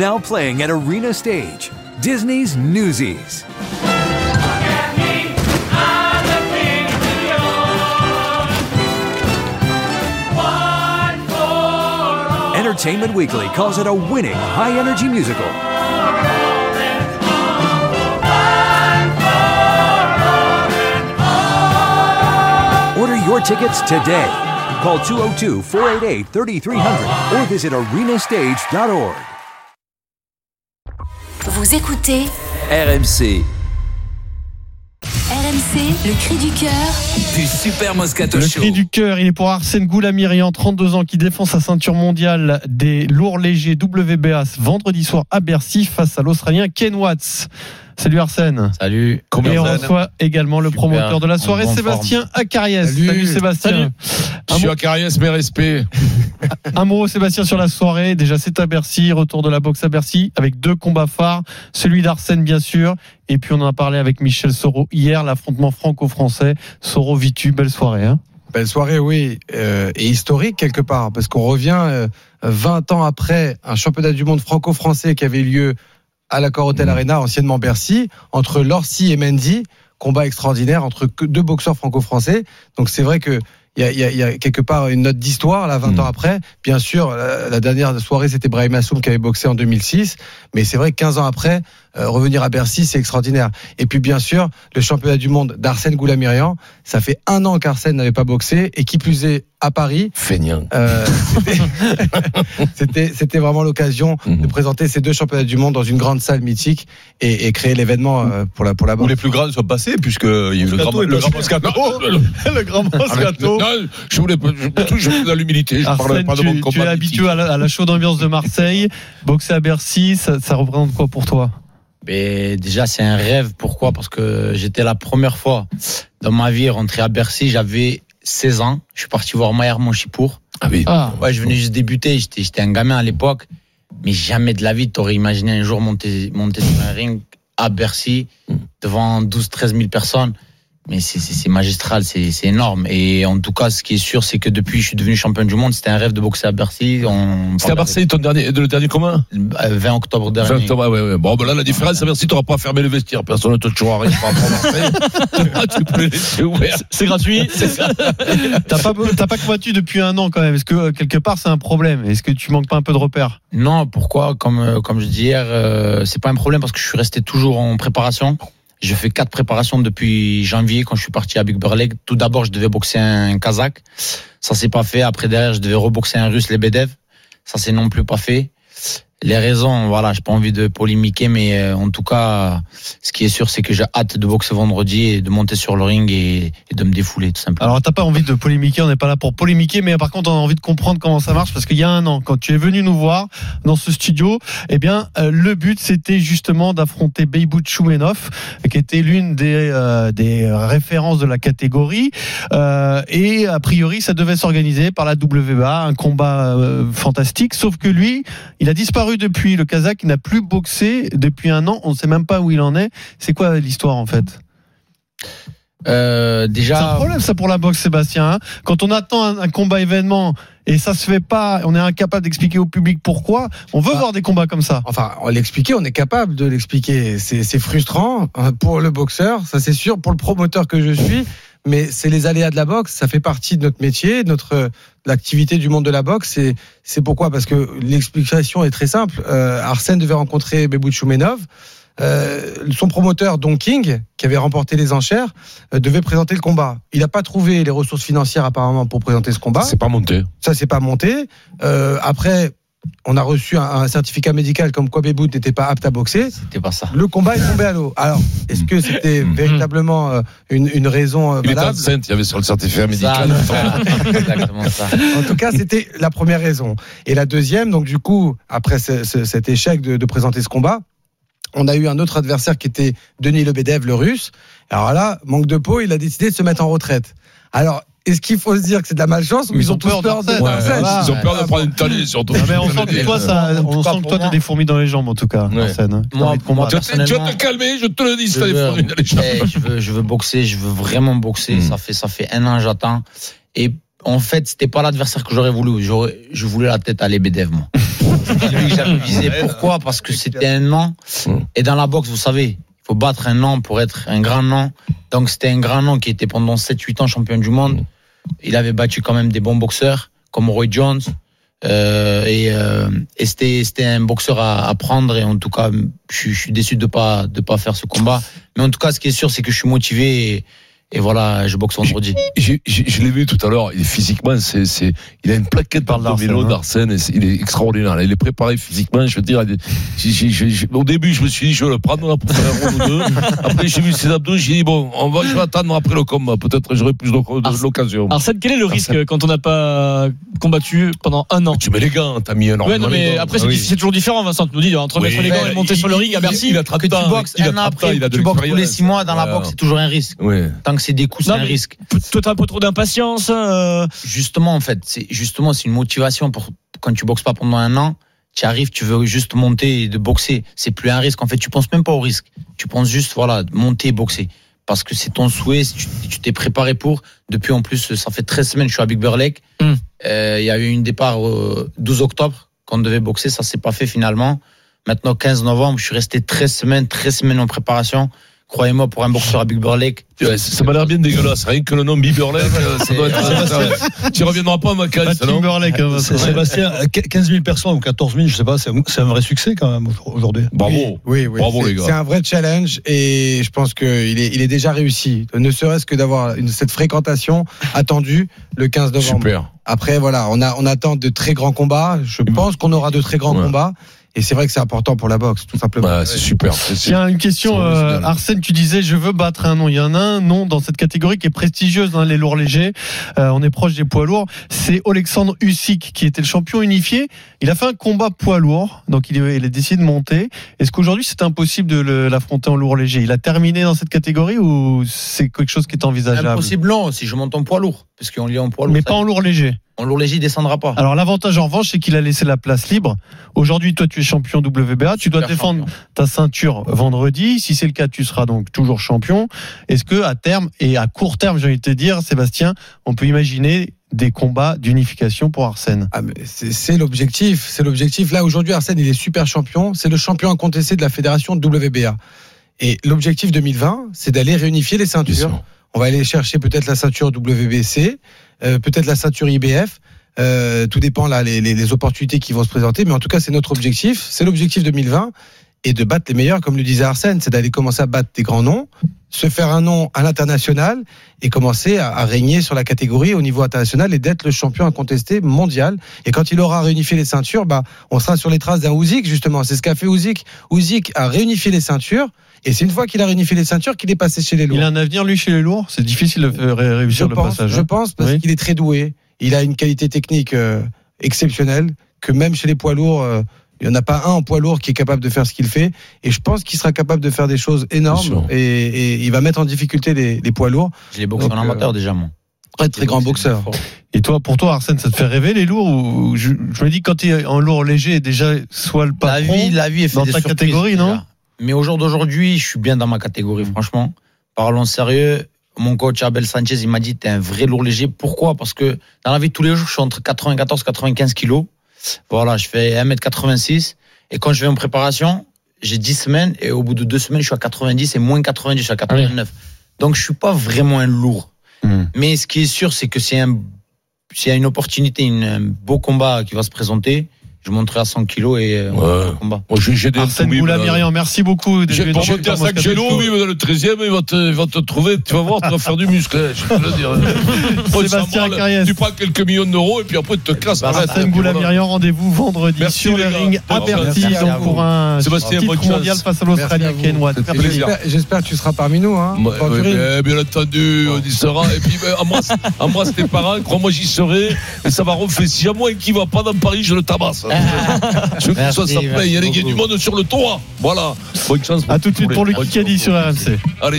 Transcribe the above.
Now playing at Arena Stage, Disney's Newsies. Entertainment Weekly calls it a winning high energy musical. Order your tickets today. Call 202 488 3300 or visit arenastage.org. Vous écoutez RMC, RMC, le cri du cœur. du Super Moscato Le Show. cri du cœur, il est pour Arsène Goulamirian, 32 ans, qui défend sa ceinture mondiale des lourds légers WBA ce vendredi soir à Bercy face à l'Australien Ken Watts. Salut Arsène. Salut. Et on reçoit également le Super, promoteur de la soirée, Sébastien Acariès. Salut. Salut, Sébastien. Je suis à Cariès, mes respects. Un mot, Sébastien, sur la soirée. Déjà, c'est à Bercy, retour de la boxe à Bercy, avec deux combats phares. Celui d'Arsène, bien sûr. Et puis, on en a parlé avec Michel Soro hier, l'affrontement franco-français. Soro-Vitu, belle soirée. Hein Belle soirée, oui, euh, et historique quelque part, parce qu'on revient euh, 20 ans après un championnat du monde franco-français qui avait lieu à l'accord Hotel Arena, anciennement Bercy, entre Lorsi et Mendy. Combat extraordinaire entre deux boxeurs franco-français. Donc c'est vrai que il y a, il y a- il y a quelque part une note d'histoire là 20 ans après. Bien sûr, la, la dernière soirée c'était Brahim Assoum qui avait boxé en 2006, mais c'est vrai que 15 ans après euh, revenir à Bercy c'est extraordinaire. Et puis bien sûr le championnat du monde d'Arsène Goulamirian, ça fait un an qu'Arsène n'avait pas boxé et qui plus est à Paris. Feignant. Euh, c'était- vraiment l'occasion Mhm. de présenter ces deux championnats du monde dans une grande salle mythique et, et créer l'événement euh, pour la pour la Où boxe. les plus grands sont passés, puisqu'il y a eu le grand, le grand Moscato. Le grand Moscato. Non, je voulais pas, je, je fais dans l'humilité, je pas de mon tu, es habitué à la, à la chaude ambiance de Marseille. Boxer à Bercy, ça, ça représente quoi pour toi? Mais déjà, c'est un rêve. Pourquoi? Parce que j'étais la première fois dans ma vie rentré à Bercy. J'avais 16 ans. Je suis parti voir Maillard Monchipour. Ah oui. Ah, Ouais, je venais juste débuter. J'étais, j'étais un gamin à l'époque. Mais jamais de la vie, t'aurais imaginé un jour monter, monter sur un ring à Bercy devant 12, 13 000 personnes. Mais c'est, c'est, c'est magistral, c'est, c'est énorme. Et en tout cas, ce qui est sûr, c'est que depuis que je suis devenu champion du monde, c'était un rêve de boxer à Bercy. C'était à Marseille, ton dernier, le dernier commun Euh, 20 octobre dernier. Exactement, ouais, ouais. Bon, ben là, la différence, à Bercy, tu n'auras pas fermé le vestiaire. Personne ne te tuera rien ouverts. c'est gratuit. T'as pas, t'as pas combattu depuis un an quand même. Est-ce que euh, quelque part c'est un problème? Est-ce que tu manques pas un peu de repères? Non, pourquoi? Comme euh, comme je dis hier, euh, c'est pas un problème parce que je suis resté toujours en préparation. Je fais quatre préparations depuis janvier quand je suis parti à Big Burleg. Tout d'abord, je devais boxer un Kazakh. Ça s'est pas fait. Après derrière, je devais reboxer un Russe, les Bedev. Ça s'est non plus pas fait. Les raisons, voilà, j'ai pas envie de polémiquer, mais euh, en tout cas, ce qui est sûr, c'est que j'ai hâte de boxer vendredi et de monter sur le ring et, de me défouler, tout simplement. Alors t'as pas envie de polémiquer, on n'est pas là pour polémiquer, mais par contre on a envie de comprendre comment ça marche parce qu'il y a un an, quand tu es venu nous voir dans ce studio, eh bien euh, le but c'était justement d'affronter Beybout Choumenov, qui était l'une des euh, des références de la catégorie, et a priori ça devait s'organiser par la WBA, un combat fantastique, sauf que lui, il a disparu depuis. Le Kazakh il n'a plus boxé depuis un an, on ne sait même pas où il en est. C'est quoi l'histoire en fait? Euh, C'est un déjà, problème ça pour la boxe Sébastien. hein. Quand on attend un, un combat événement et ça se fait pas, on est incapable d'expliquer au public pourquoi. On veut Ah. voir des combats comme ça. Enfin, on l'expliquer, on est capable de l'expliquer. C'est frustrant euh, pour le boxeur, ça c'est sûr, pour le promoteur que je suis, mais c'est les aléas de la boxe, ça fait partie de notre métier, de notre l'activité du monde de la boxe. Et c'est pourquoi Parce que l'explication est très simple. Euh, Arsène devait rencontrer Bebout Choumenov. Euh, son promoteur Don King, qui avait remporté les enchères, euh, devait présenter le combat. Il n'a pas trouvé les ressources financières apparemment pour présenter ce combat. C'est pas monté. Ça, c'est pas monté. Euh, après, on a reçu un, un certificat médical comme quoi Bebout n'était pas apte à boxer. c'était pas ça. Le combat est tombé à l'eau. Alors, est-ce que c'était Mhm. véritablement euh, une, une raison euh, Il était valable? enceinte, il y avait sur le certificat médical. exactement ça. En tout cas, c'était la première raison. Et la deuxième, donc du coup, après ce- ce- cet échec de, de présenter ce combat, on a eu un autre adversaire qui était Denis Lebedev, le russe. Alors là, manque de peau, il a décidé de se mettre en retraite. Alors, est-ce qu'il faut se dire que c'est de la malchance ou ils, ont, tous peur de. Ouais, voilà. Ils ont peur Ah de prendre une tannée, surtout. Ah, mais on sent que toi, ça, En tout on cas, sent que pour toi, t'as des fourmis dans les jambes, en tout cas, Ouais. Moi, pour moi, combattre. Tu vas te- personnellement, calmer, je te le dis, si je t'as des veux, fourmis dans les jambes. je veux, je veux boxer, je veux vraiment boxer. Mm. Ça fait, ça fait un an, j'attends. Et en fait, c'était pas l'adversaire que j'aurais voulu. J'aurais, je voulais la tête à Lebedev, moi. Lui que j'avais visé. Pourquoi? Parce que c'était un nom. Et dans la boxe, vous savez, faut battre un nom pour être un grand nom. Donc c'était un grand nom qui était pendant 7-8 ans champion du monde. Il avait battu quand même des bons boxeurs comme Roy Jones. Euh, et euh, c'était un boxeur à, prendre et en tout cas je, suis- déçu de pas de pas faire ce combat mais en tout cas ce qui est sûr c'est que je suis motivé et voilà je boxe vendredi Je l'ai vu tout à l'heure. Il est physiquement, c'est, c'est, il a une plaquette par le vélo d'Arsène, c'est- Il est extraordinaire. Il est préparé physiquement. Je veux dire, il est- au début, je me suis dit, je vais le prendre là, pour faire un round ou deux. Après, j'ai vu ses abdos. J'ai dit, bon, on va, je vais attendre après le combat. Peut-être j'aurai plus l'occasion. Arsène, quel est le risque Arsène. quand on n'a pas combattu pendant un an? Tu mets les gants, t'as mis un Ouais, non, mais gants. après, c'est Ah oui. c'est toujours différent, Vincent. Tu nous dis, entre mettre les gants et monter Il- sur le ring à il- Bercy. Il a 30 que tu ans. boxes il a an 30 ans, après il a de tu boxes tous les l'expérience. 6 mois que c'est des coups c'est un risque. Toi, t'as un peu trop d'impatience. euh, justement en fait c'est justement c'est une motivation pour quand tu boxes pas pendant un an tu arrives tu veux juste monter et de boxer. C'est plus un risque. En fait tu penses même pas au risque. Tu penses juste voilà monter et boxer. Parce que c'est ton souhait tu t'es préparé pour. Depuis en plus ça fait 13 semaines que je suis à Big Bear Lake. Hmm. Euh, il y a eu une départ euh, 12 octobre quand on devait boxer ça s'est pas fait finalement. Maintenant 15 novembre je suis resté 13 semaines 13 semaines en préparation croyez-moi pour un boxeur à Big Bear Lake Ouais, ça m'a l'air bien dégueulasse. Rien que le nom Biberlek, euh, ça doit être. ça- Tu reviendras pas à ma Timberlake, hein, Sébastien, euh, 15 000 personnes ou 14 000, je sais pas, c'est un- vrai succès quand même aujourd'hui. Bravo. Oui, oui. Bravo, c'est- les gars. C'est un vrai challenge et je pense qu'il est, il est déjà réussi. Ne serait-ce que d'avoir cette fréquentation attendue le 15 novembre. Super. Après, voilà, on, a, on attend de très grands combats. Je pense qu'on aura de très grands Ouais. combats. Et c'est vrai que c'est important pour la boxe, tout simplement. Ouais, c'est super. Tiens, une question, euh. Arsène, tu disais je veux battre un nom. Il y en a un nom dans cette catégorie qui est prestigieuse dans les lourds légers. Euh, on est proche des poids lourds. C'est Alexandre Usyk qui était le champion unifié. Il a fait un combat poids lourd, donc il, est- il a décidé de monter. Est-ce qu'aujourd'hui c'est impossible de l'affronter en lourd léger Il a terminé dans cette catégorie ou c'est quelque chose qui est envisageable? Impossible non si je monte en poids lourd parce qu'on est en poids lourd Mais pas en lourd léger. en lourd léger il descendra pas Alors l'avantage en revanche, c'est qu'il a laissé la place libre. Aujourd'hui, toi, tu es champion WBA. Tu dois défendre champion. ta ceinture vendredi. Si c'est le cas, tu seras donc toujours champion. Est-ce que à terme et à court terme, j'ai envie de te dire, Sébastien, on peut imaginer des combats d'unification pour Arsène? Ah, mais c'est l'objectif, c'est l'objectif. Là aujourd'hui, Arsène, il est super champion. C'est le champion incontesté de la fédération WBA. Et l'objectif 2020, c'est d'aller réunifier les Bien ceintures. On va aller chercher peut-être la ceinture WBC, euh, peut-être la ceinture IBF. Euh, tout dépend là les, les, les opportunités qui vont se présenter. Mais en tout cas, c'est notre objectif. C'est l'objectif 2020 et de battre les meilleurs, comme le disait Arsène, c'est d'aller commencer à battre des grands noms, se faire un nom à l'international et commencer à, à régner sur la catégorie au niveau international et d'être le champion incontesté mondial. Et quand il aura réunifié les ceintures, bah, on sera sur les traces d'un Ouzik justement. C'est ce qu'a fait Ouzik. Ouzik a réunifié les ceintures et c'est une fois qu'il a réunifié les ceintures qu'il est passé chez les lourds. Il a un avenir, lui, chez les lourds C'est difficile de faire ré- Je réussir le pense, passage. je hein pense parce Oui. qu'il est très doué. Il a une qualité technique euh, exceptionnelle que même chez les poids lourds, euh, il n'y en a pas un en poids lourd qui est capable de faire ce qu'il fait. Et je pense qu'il sera capable de faire des choses énormes et, et il va mettre en difficulté les, les poids lourds. je l'ai boxé Donc, en amateur déjà moi Très très grand boxeur. Et toi, pour toi, Arsène, ça te fait rêver les lourds ou je, je me dis quand tu es en lourd léger, déjà soit le la patron. vie la vie est dans faite ta surprises, catégorie, non? Mais au jour d'aujourd'hui je suis bien dans ma catégorie franchement. Parlons sérieux. Mon coach Abel Sanchez il m'a dit t'es un vrai lourd léger. Pourquoi? Parce que dans la vie de tous les jours je suis entre 94 95 kilos. Voilà je fais 1m86 et quand je vais en préparation j'ai 10 semaines et au bout de deux semaines je suis à 90 et moins 90 je suis à 89 donc je suis pas vraiment un lourd. Hmm. mais ce qui est sûr c'est que c'est un s'il y a une opportunité une, un beau combat qui va se présenter je monterai à 100 kilos et euh, on Ouais. combat Moi, j'ai des Arsène Toubib, Boula là. Myriam, merci beaucoup. J'ai- Pour que j'ai le Moscato. Toubib dans le 13 e il va te, il va te trouver, tu vas voir, tu vas faire du muscle, hein, je peux te le dire. Sébastien Carriès. Tu prends quelques millions d'euros et puis après, tu te casses tête. Arsène Boula-Myrian, rendez-vous vendredi Merci, sur le les gars. ring à Bercy à donc pour un Sébastien, titre mondial face à l'Australien à Ken. Watt. J'espère j'espère que tu seras parmi nous. Hein, duré. bien, entendu, on y sera. Et puis, ben, embrasse, embrasse tes parents, crois-moi, j'y serai. Et ça va refaire. Si à moi qui va pas dans Paris, je le tabasse. Je veux que me plaît. Il y a du monde sur le toit. Voilà. Bonne chance. À tout de suite pour le Kikadi sur RMC. Allez.